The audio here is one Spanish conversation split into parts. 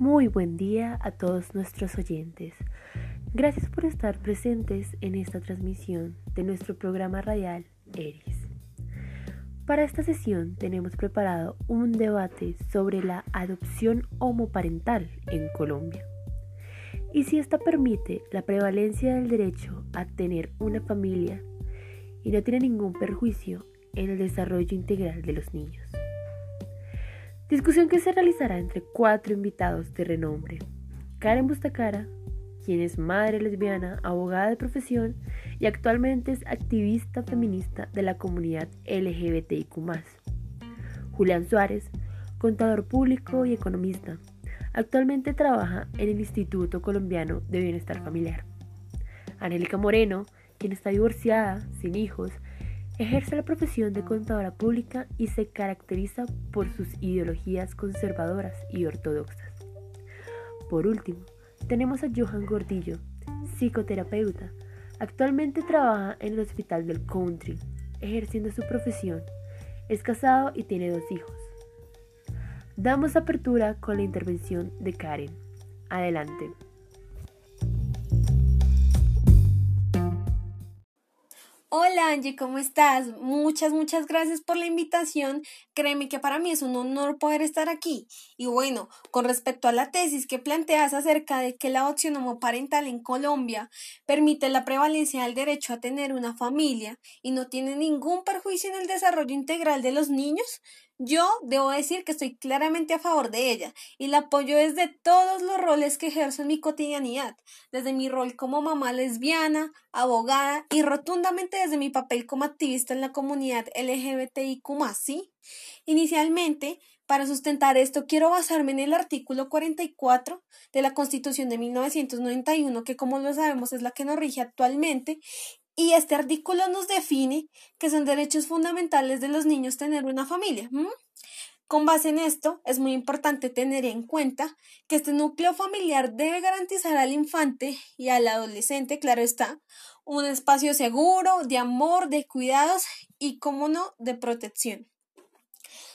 Muy buen día a todos nuestros oyentes. Gracias por estar presentes en esta transmisión de nuestro programa radial ERIS. Para esta sesión tenemos preparado un debate sobre la adopción homoparental en Colombia y si esta permite la prevalencia del derecho a tener una familia y no tiene ningún perjuicio en el desarrollo integral de los niños. Discusión que se realizará entre cuatro invitados de renombre. Karen Bustacara, quien es madre lesbiana, abogada de profesión y actualmente es activista feminista de la comunidad LGBTIQ. Julián Suárez, contador público y economista. Actualmente trabaja en el Instituto Colombiano de Bienestar Familiar. Angélica Moreno, quien está divorciada, sin hijos, Ejerce la profesión de contadora pública y se caracteriza por sus ideologías conservadoras y ortodoxas. Por último, tenemos a Johan Gordillo, psicoterapeuta. Actualmente trabaja en el Hospital del Country, ejerciendo su profesión. Es casado y tiene dos hijos. Damos apertura con la intervención de Karen. Adelante. Hola Angie, ¿cómo estás? Muchas, muchas gracias por la invitación. Créeme que para mí es un honor poder estar aquí. Y bueno, con respecto a la tesis que planteas acerca de que la adopción homoparental en Colombia permite la prevalencia del derecho a tener una familia y no tiene ningún perjuicio en el desarrollo integral de los niños, yo debo decir que estoy claramente a favor de ella y la apoyo desde todos los roles que ejerzo en mi cotidianidad, desde mi rol como mamá lesbiana, abogada y rotundamente desde mi papel como activista en la comunidad LGBTIQ+. Inicialmente, para sustentar esto, quiero basarme en el artículo 44 de la Constitución de 1991, que como lo sabemos es la que nos rige actualmente, y este artículo nos define que son derechos fundamentales de los niños tener una familia. Con base en esto, es muy importante tener en cuenta que este núcleo familiar debe garantizar al infante y al adolescente, claro está, un espacio seguro, de amor, de cuidados y, como no, de protección.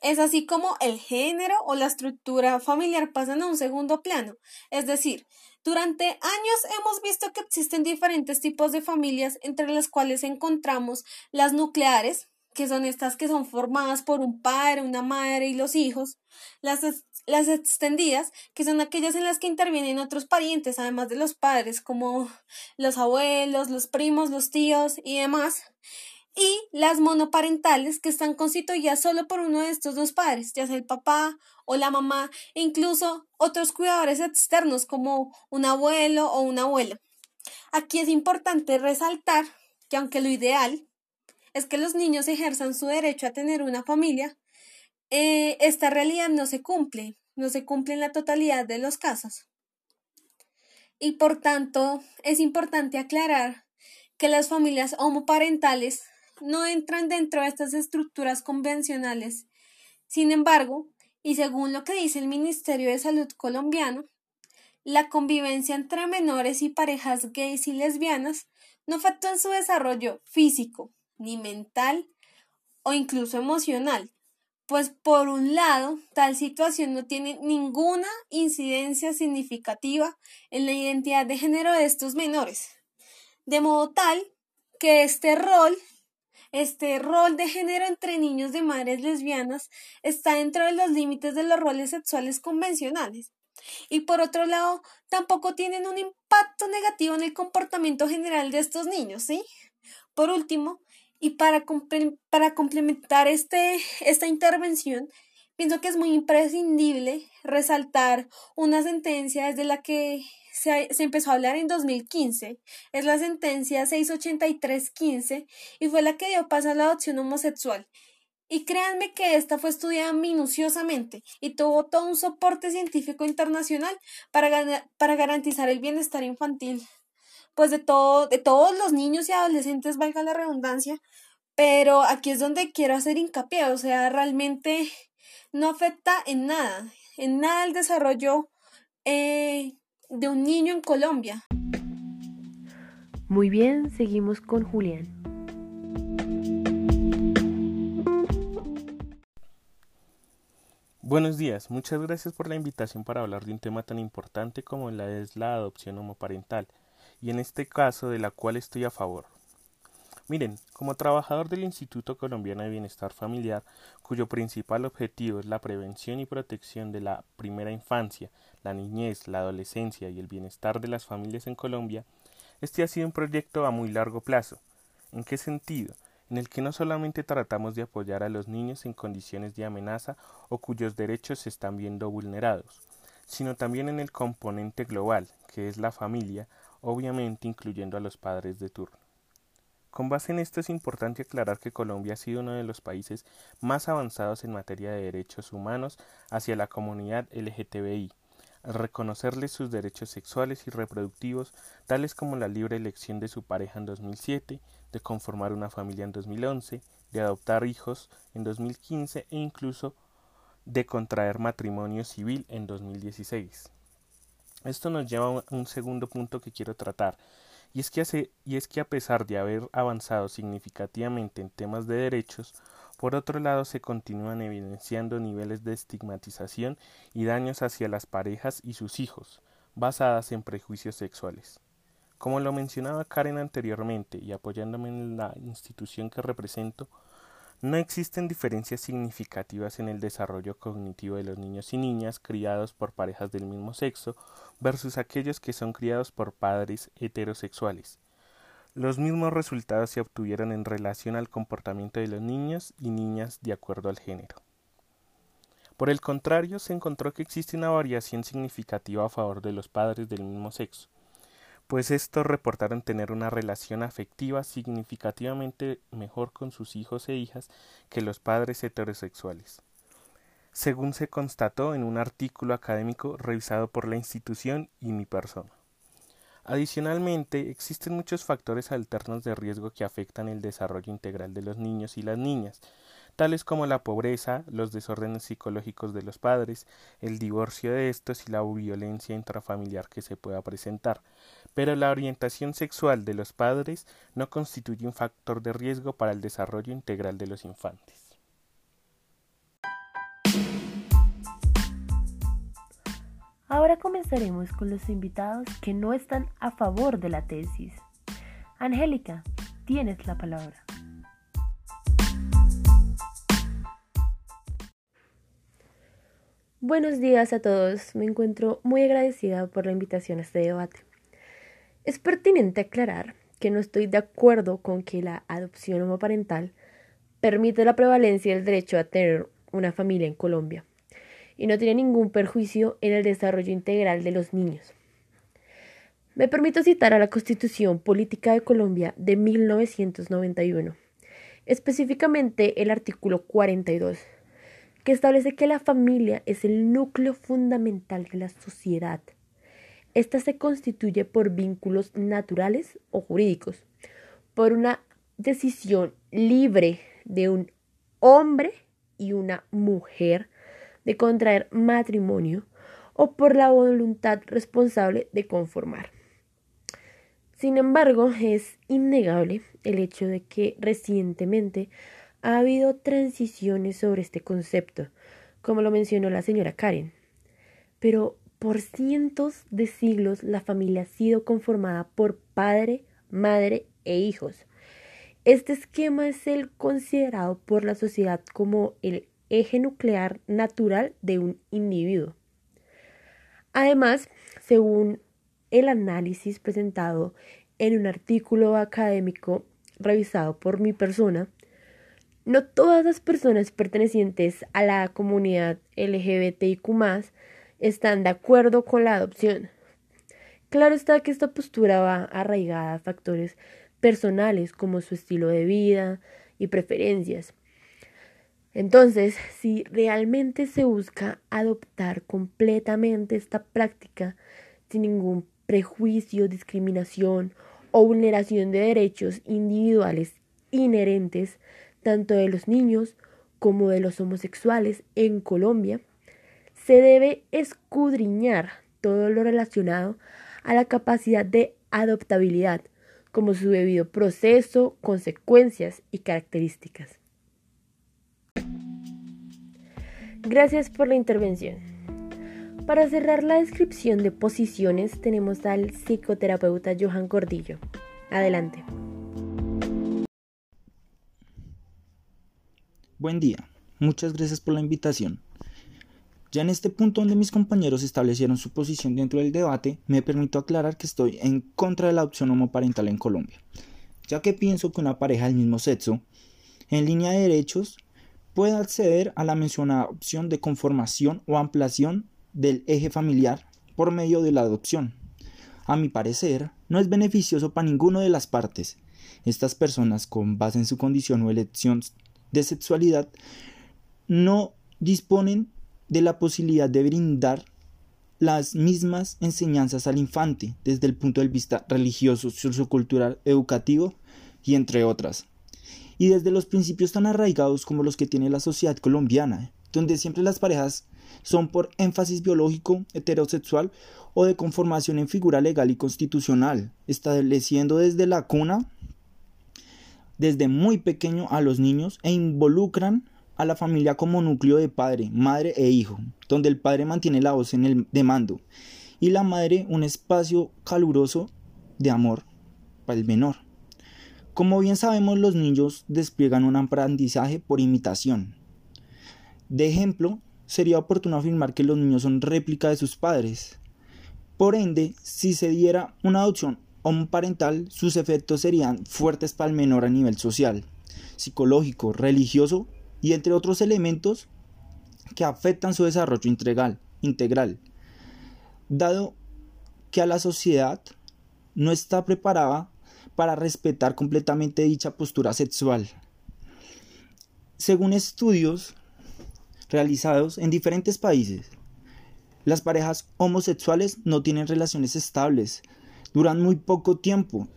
Es así como el género o la estructura familiar pasan a un segundo plano, es decir, durante años hemos visto que existen diferentes tipos de familias, entre las cuales encontramos las nucleares, que son estas que son formadas por un padre, una madre y los hijos, las, las extendidas, que son aquellas en las que intervienen otros parientes, además de los padres, como los abuelos, los primos, los tíos y demás, y las monoparentales que están constituidas solo por uno de estos dos padres, ya sea el papá o la mamá, e incluso otros cuidadores externos como un abuelo o una abuela. Aquí es importante resaltar que aunque lo ideal es que los niños ejerzan su derecho a tener una familia, eh, esta realidad no se cumple, no se cumple en la totalidad de los casos. Y por tanto, es importante aclarar que las familias homoparentales no entran dentro de estas estructuras convencionales. Sin embargo, y según lo que dice el Ministerio de Salud colombiano, la convivencia entre menores y parejas gays y lesbianas no afecta en su desarrollo físico, ni mental o incluso emocional, pues por un lado, tal situación no tiene ninguna incidencia significativa en la identidad de género de estos menores, de modo tal que este rol este rol de género entre niños de madres lesbianas está dentro de los límites de los roles sexuales convencionales. Y por otro lado, tampoco tienen un impacto negativo en el comportamiento general de estos niños, ¿sí? Por último, y para, para complementar este, esta intervención, pienso que es muy imprescindible resaltar una sentencia desde la que se, empezó a hablar en 2015. Es la sentencia 68315 y fue la que dio paso a la adopción homosexual. Y créanme que esta fue estudiada minuciosamente y tuvo todo un soporte científico internacional para, para garantizar el bienestar infantil, pues de, todo, de todos los niños y adolescentes, valga la redundancia, pero aquí es donde quiero hacer hincapié, o sea, realmente no afecta en nada, en nada el desarrollo eh, de un niño en Colombia. Muy bien, seguimos con Julián. Buenos días, muchas gracias por la invitación para hablar de un tema tan importante como la es la adopción homoparental, y en este caso de la cual estoy a favor. Miren, como trabajador del Instituto Colombiano de Bienestar Familiar, cuyo principal objetivo es la prevención y protección de la primera infancia, la niñez, la adolescencia y el bienestar de las familias en Colombia, este ha sido un proyecto a muy largo plazo. ¿En qué sentido? en el que no solamente tratamos de apoyar a los niños en condiciones de amenaza o cuyos derechos se están viendo vulnerados, sino también en el componente global, que es la familia, obviamente incluyendo a los padres de turno. Con base en esto es importante aclarar que Colombia ha sido uno de los países más avanzados en materia de derechos humanos hacia la comunidad LGTBI, al reconocerles sus derechos sexuales y reproductivos, tales como la libre elección de su pareja en 2007, de conformar una familia en 2011, de adoptar hijos en 2015 e incluso de contraer matrimonio civil en 2016. Esto nos lleva a un segundo punto que quiero tratar, y es, que a pesar de haber avanzado significativamente en temas de derechos, por otro lado se continúan evidenciando niveles de estigmatización y daños hacia las parejas y sus hijos, basadas en prejuicios sexuales. Como lo mencionaba Karen anteriormente y apoyándome en la institución que represento, no existen diferencias significativas en el desarrollo cognitivo de los niños y niñas criados por parejas del mismo sexo versus aquellos que son criados por padres heterosexuales. Los mismos resultados se obtuvieron en relación al comportamiento de los niños y niñas de acuerdo al género. Por el contrario, se encontró que existe una variación significativa a favor de los padres del mismo sexo, pues estos reportaron tener una relación afectiva significativamente mejor con sus hijos e hijas que los padres heterosexuales, según se constató en un artículo académico revisado por la institución y mi persona. Adicionalmente, existen muchos factores alternos de riesgo que afectan el desarrollo integral de los niños y las niñas, tales como la pobreza, los desórdenes psicológicos de los padres, el divorcio de estos y la violencia intrafamiliar que se pueda presentar, pero la orientación sexual de los padres no constituye un factor de riesgo para el desarrollo integral de los infantes. Ahora comenzaremos con los invitados que no están a favor de la tesis. Angélica, tienes la palabra. Buenos días a todos. Me encuentro muy agradecida por la invitación a este debate. Es pertinente aclarar que no estoy de acuerdo con que la adopción homoparental permite la prevalencia del derecho a tener una familia en Colombia y no tiene ningún perjuicio en el desarrollo integral de los niños. Me permito citar a la Constitución Política de Colombia de 1991, específicamente el artículo 42, que establece que la familia es el núcleo fundamental de la sociedad esta se constituye por vínculos naturales o jurídicos, por una decisión libre de un hombre y una mujer de contraer matrimonio o por la voluntad responsable de conformar. Sin embargo, es innegable el hecho de que recientemente ha habido transiciones sobre este concepto, como lo mencionó la señora Karen. Pero por cientos de siglos la familia ha sido conformada por padre, madre e hijos. Este esquema es el considerado por la sociedad como el eje nuclear natural de un individuo. Además, según el análisis presentado en un artículo académico revisado por mi persona, no todas las personas pertenecientes a la comunidad LGBTIQ están de acuerdo con la adopción. Claro está que esta postura va arraigada a factores personales como su estilo de vida y preferencias. Entonces, si realmente se busca adoptar completamente esta práctica sin ningún prejuicio, discriminación o vulneración de derechos individuales inherentes tanto de los niños como de los homosexuales en Colombia, se debe escudriñar todo lo relacionado a la capacidad de adoptabilidad, como su debido proceso, consecuencias y características. Gracias por la intervención. Para cerrar la descripción de posiciones tenemos al psicoterapeuta Johan Gordillo. Adelante. Buen día. Muchas gracias por la invitación. Ya en este punto donde mis compañeros establecieron su posición dentro del debate, me permito aclarar que estoy en contra de la adopción homoparental en Colombia, ya que pienso que una pareja del mismo sexo, en línea de derechos, puede acceder a la mencionada opción de conformación o ampliación del eje familiar por medio de la adopción. A mi parecer, no es beneficioso para ninguna de las partes. Estas personas, con base en su condición o elección de sexualidad, no disponen de la posibilidad de brindar las mismas enseñanzas al infante desde el punto de vista religioso, sociocultural, educativo y entre otras. Y desde los principios tan arraigados como los que tiene la sociedad colombiana, donde siempre las parejas son por énfasis biológico, heterosexual o de conformación en figura legal y constitucional, estableciendo desde la cuna, desde muy pequeño a los niños e involucran a la familia como núcleo de padre, madre e hijo, donde el padre mantiene la voz en el de mando y la madre un espacio caluroso de amor para el menor. Como bien sabemos, los niños despliegan un aprendizaje por imitación. De ejemplo, sería oportuno afirmar que los niños son réplica de sus padres. Por ende, si se diera una adopción homoparental, sus efectos serían fuertes para el menor a nivel social, psicológico, religioso y entre otros elementos que afectan su desarrollo integral, integral dado que a la sociedad no está preparada para respetar completamente dicha postura sexual. Según estudios realizados en diferentes países, las parejas homosexuales no tienen relaciones estables, duran muy poco tiempo,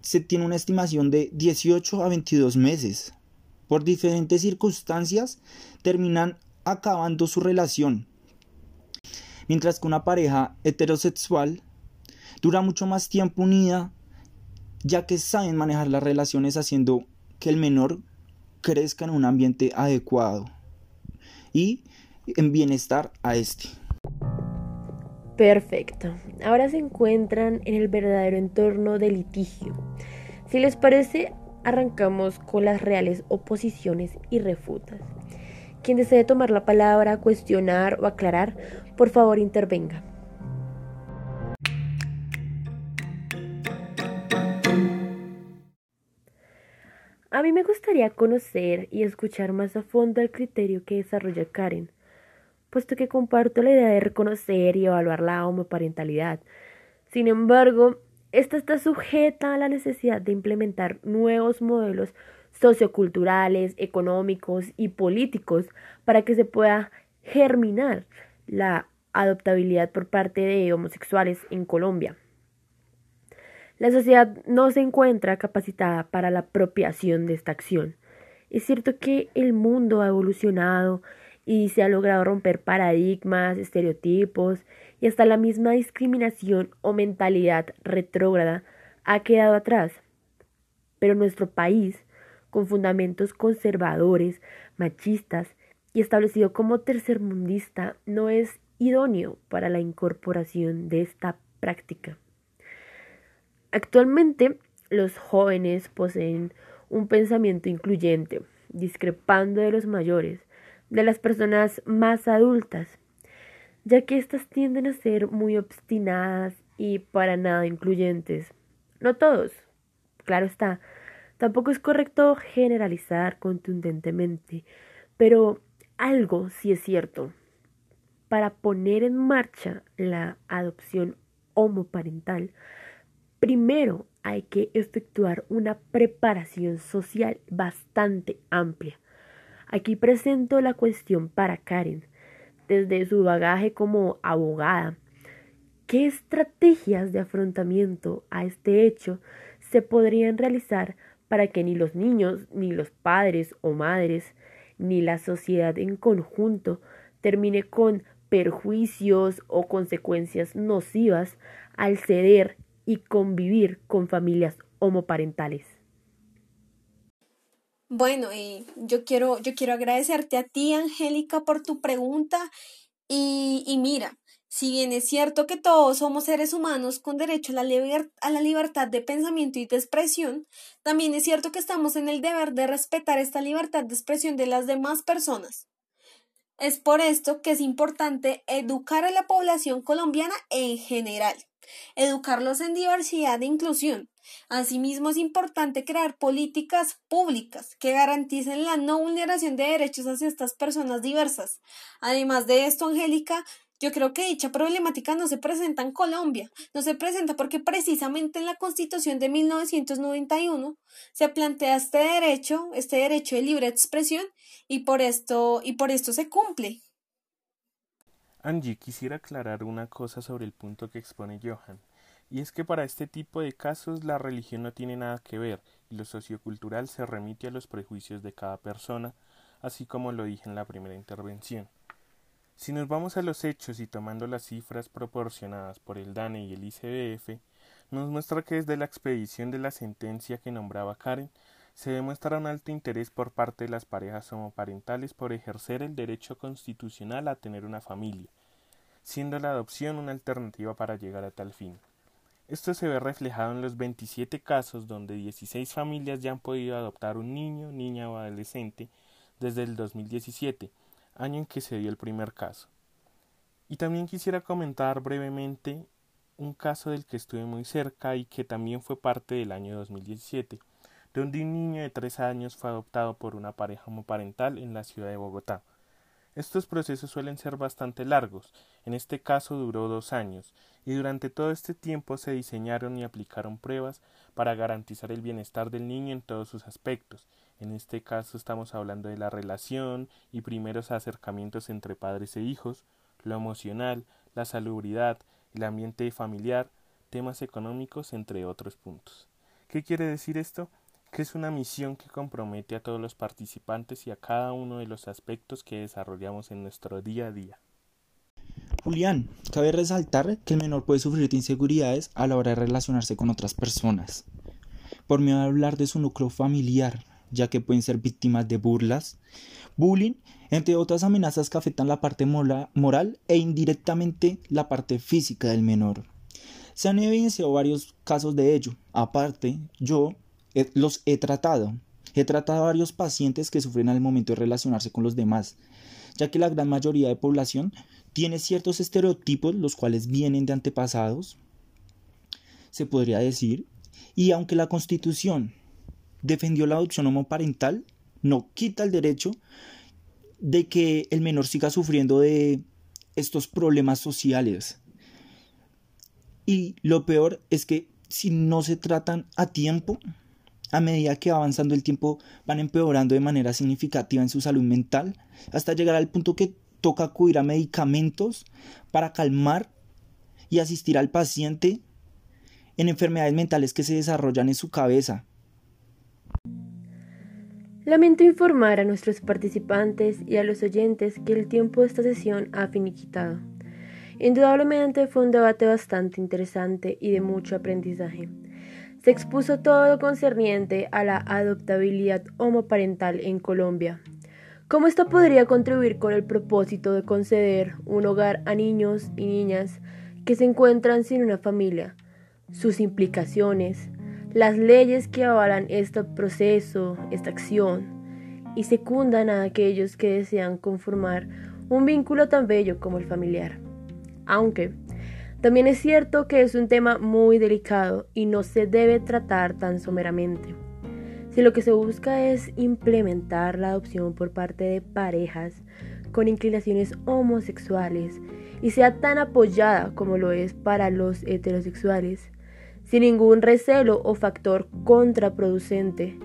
se tiene una estimación de 18 a 22 meses por diferentes circunstancias, terminan acabando su relación. Mientras que una pareja heterosexual dura mucho más tiempo unida, ya que saben manejar las relaciones haciendo que el menor crezca en un ambiente adecuado y en bienestar a este. Perfecto. Ahora se encuentran en el verdadero entorno de litigio. Si les parece, arrancamos con las reales oposiciones y refutas. Quien desee tomar la palabra, cuestionar o aclarar, por favor intervenga. A mí me gustaría conocer y escuchar más a fondo el criterio que desarrolla Karen, puesto que comparto la idea de reconocer y evaluar la homoparentalidad. Sin embargo, esta está sujeta a la necesidad de implementar nuevos modelos socioculturales, económicos y políticos para que se pueda germinar la adoptabilidad por parte de homosexuales en Colombia. La sociedad no se encuentra capacitada para la apropiación de esta acción. Es cierto que el mundo ha evolucionado y se ha logrado romper paradigmas, estereotipos y hasta la misma discriminación o mentalidad retrógrada ha quedado atrás. Pero nuestro país, con fundamentos conservadores, machistas y establecido como tercermundista, no es idóneo para la incorporación de esta práctica. Actualmente, los jóvenes poseen un pensamiento incluyente, discrepando de los mayores, de las personas más adultas, ya que éstas tienden a ser muy obstinadas y para nada incluyentes. No todos, claro está, tampoco es correcto generalizar contundentemente, pero algo sí es cierto. Para poner en marcha la adopción homoparental, primero hay que efectuar una preparación social bastante amplia Aquí presento la cuestión para Karen, desde su bagaje como abogada. ¿Qué estrategias de afrontamiento a este hecho se podrían realizar para que ni los niños, ni los padres o madres, ni la sociedad en conjunto termine con perjuicios o consecuencias nocivas al ceder y convivir con familias homoparentales? Bueno, y yo quiero, yo quiero agradecerte a ti, Angélica, por tu pregunta. Y, y mira, si bien es cierto que todos somos seres humanos con derecho a la, a la libertad de pensamiento y de expresión, también es cierto que estamos en el deber de respetar esta libertad de expresión de las demás personas. Es por esto que es importante educar a la población colombiana en general, educarlos en diversidad e inclusión. Asimismo, es importante crear políticas públicas que garanticen la no vulneración de derechos hacia estas personas diversas. Además de esto, Angélica, yo creo que dicha problemática no se presenta en Colombia, no se presenta porque precisamente en la Constitución de 1991 se plantea este derecho, este derecho de libre expresión y por esto y por esto se cumple. Angie, quisiera aclarar una cosa sobre el punto que expone Johan, y es que para este tipo de casos la religión no tiene nada que ver y lo sociocultural se remite a los prejuicios de cada persona, así como lo dije en la primera intervención. Si nos vamos a los hechos y tomando las cifras proporcionadas por el DANE y el ICBF, nos muestra que desde la expedición de la sentencia que nombraba Karen, se demuestra un alto interés por parte de las parejas homoparentales por ejercer el derecho constitucional a tener una familia, siendo la adopción una alternativa para llegar a tal fin. Esto se ve reflejado en los 27 casos donde 16 familias ya han podido adoptar un niño, niña o adolescente desde el 2017, año en que se dio el primer caso. Y también quisiera comentar brevemente un caso del que estuve muy cerca y que también fue parte del año 2017, donde un niño de tres años fue adoptado por una pareja homoparental en la ciudad de Bogotá. Estos procesos suelen ser bastante largos, en este caso duró dos años, y durante todo este tiempo se diseñaron y aplicaron pruebas para garantizar el bienestar del niño en todos sus aspectos, en este caso estamos hablando de la relación y primeros acercamientos entre padres e hijos, lo emocional, la salubridad, el ambiente familiar, temas económicos, entre otros puntos. ¿Qué quiere decir esto? Que es una misión que compromete a todos los participantes y a cada uno de los aspectos que desarrollamos en nuestro día a día. Julián, cabe resaltar que el menor puede sufrir de inseguridades a la hora de relacionarse con otras personas. Por miedo a hablar de su núcleo familiar, ya que pueden ser víctimas de burlas, bullying, entre otras amenazas que afectan la parte moral e indirectamente la parte física del menor. Se han evidenciado varios casos de ello. Aparte, yo los he tratado. He tratado a varios pacientes que sufren al momento de relacionarse con los demás, ya que la gran mayoría de población tiene ciertos estereotipos los cuales vienen de antepasados, se podría decir, y aunque la constitución defendió la adopción homoparental, no quita el derecho de que el menor siga sufriendo de estos problemas sociales. Y lo peor es que si no se tratan a tiempo, a medida que va avanzando el tiempo, van empeorando de manera significativa en su salud mental, hasta llegar al punto que toca acudir a medicamentos para calmar y asistir al paciente en enfermedades mentales que se desarrollan en su cabeza, Lamento informar a nuestros participantes y a los oyentes que el tiempo de esta sesión ha finiquitado. Indudablemente fue un debate bastante interesante y de mucho aprendizaje. Se expuso todo concerniente a la adoptabilidad homoparental en Colombia. Cómo esto podría contribuir con el propósito de conceder un hogar a niños y niñas que se encuentran sin una familia, sus implicaciones, las leyes que avalan este proceso, esta acción, y secundan a aquellos que desean conformar un vínculo tan bello como el familiar. Aunque también es cierto que es un tema muy delicado y no se debe tratar tan someramente. Si lo que se busca es implementar la adopción por parte de parejas con inclinaciones homosexuales y sea tan apoyada como lo es para los heterosexuales, sin ningún recelo o factor contraproducente.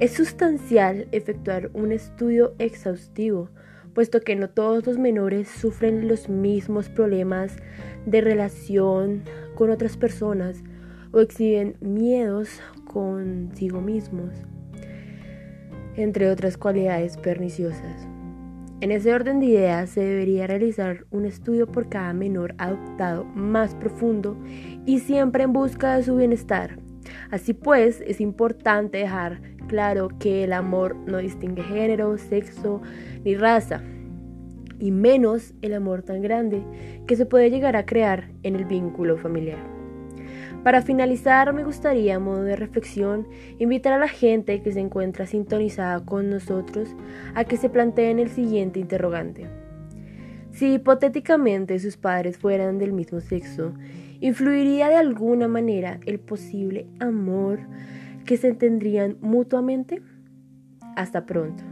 Es sustancial efectuar un estudio exhaustivo, puesto que no todos los menores sufren los mismos problemas de relación con otras personas o exhiben miedos consigo mismos, entre otras cualidades perniciosas. En ese orden de ideas se debería realizar un estudio por cada menor adoptado más profundo y siempre en busca de su bienestar, Así pues, es importante dejar claro que el amor no distingue género, sexo ni raza, y menos el amor tan grande que se puede llegar a crear en el vínculo familiar. Para finalizar, me gustaría, a modo de reflexión, invitar a la gente que se encuentra sintonizada con nosotros a que se planteen el siguiente interrogante. Si hipotéticamente sus padres fueran del mismo sexo, ¿influiría de alguna manera el posible amor que se tendrían mutuamente? Hasta pronto.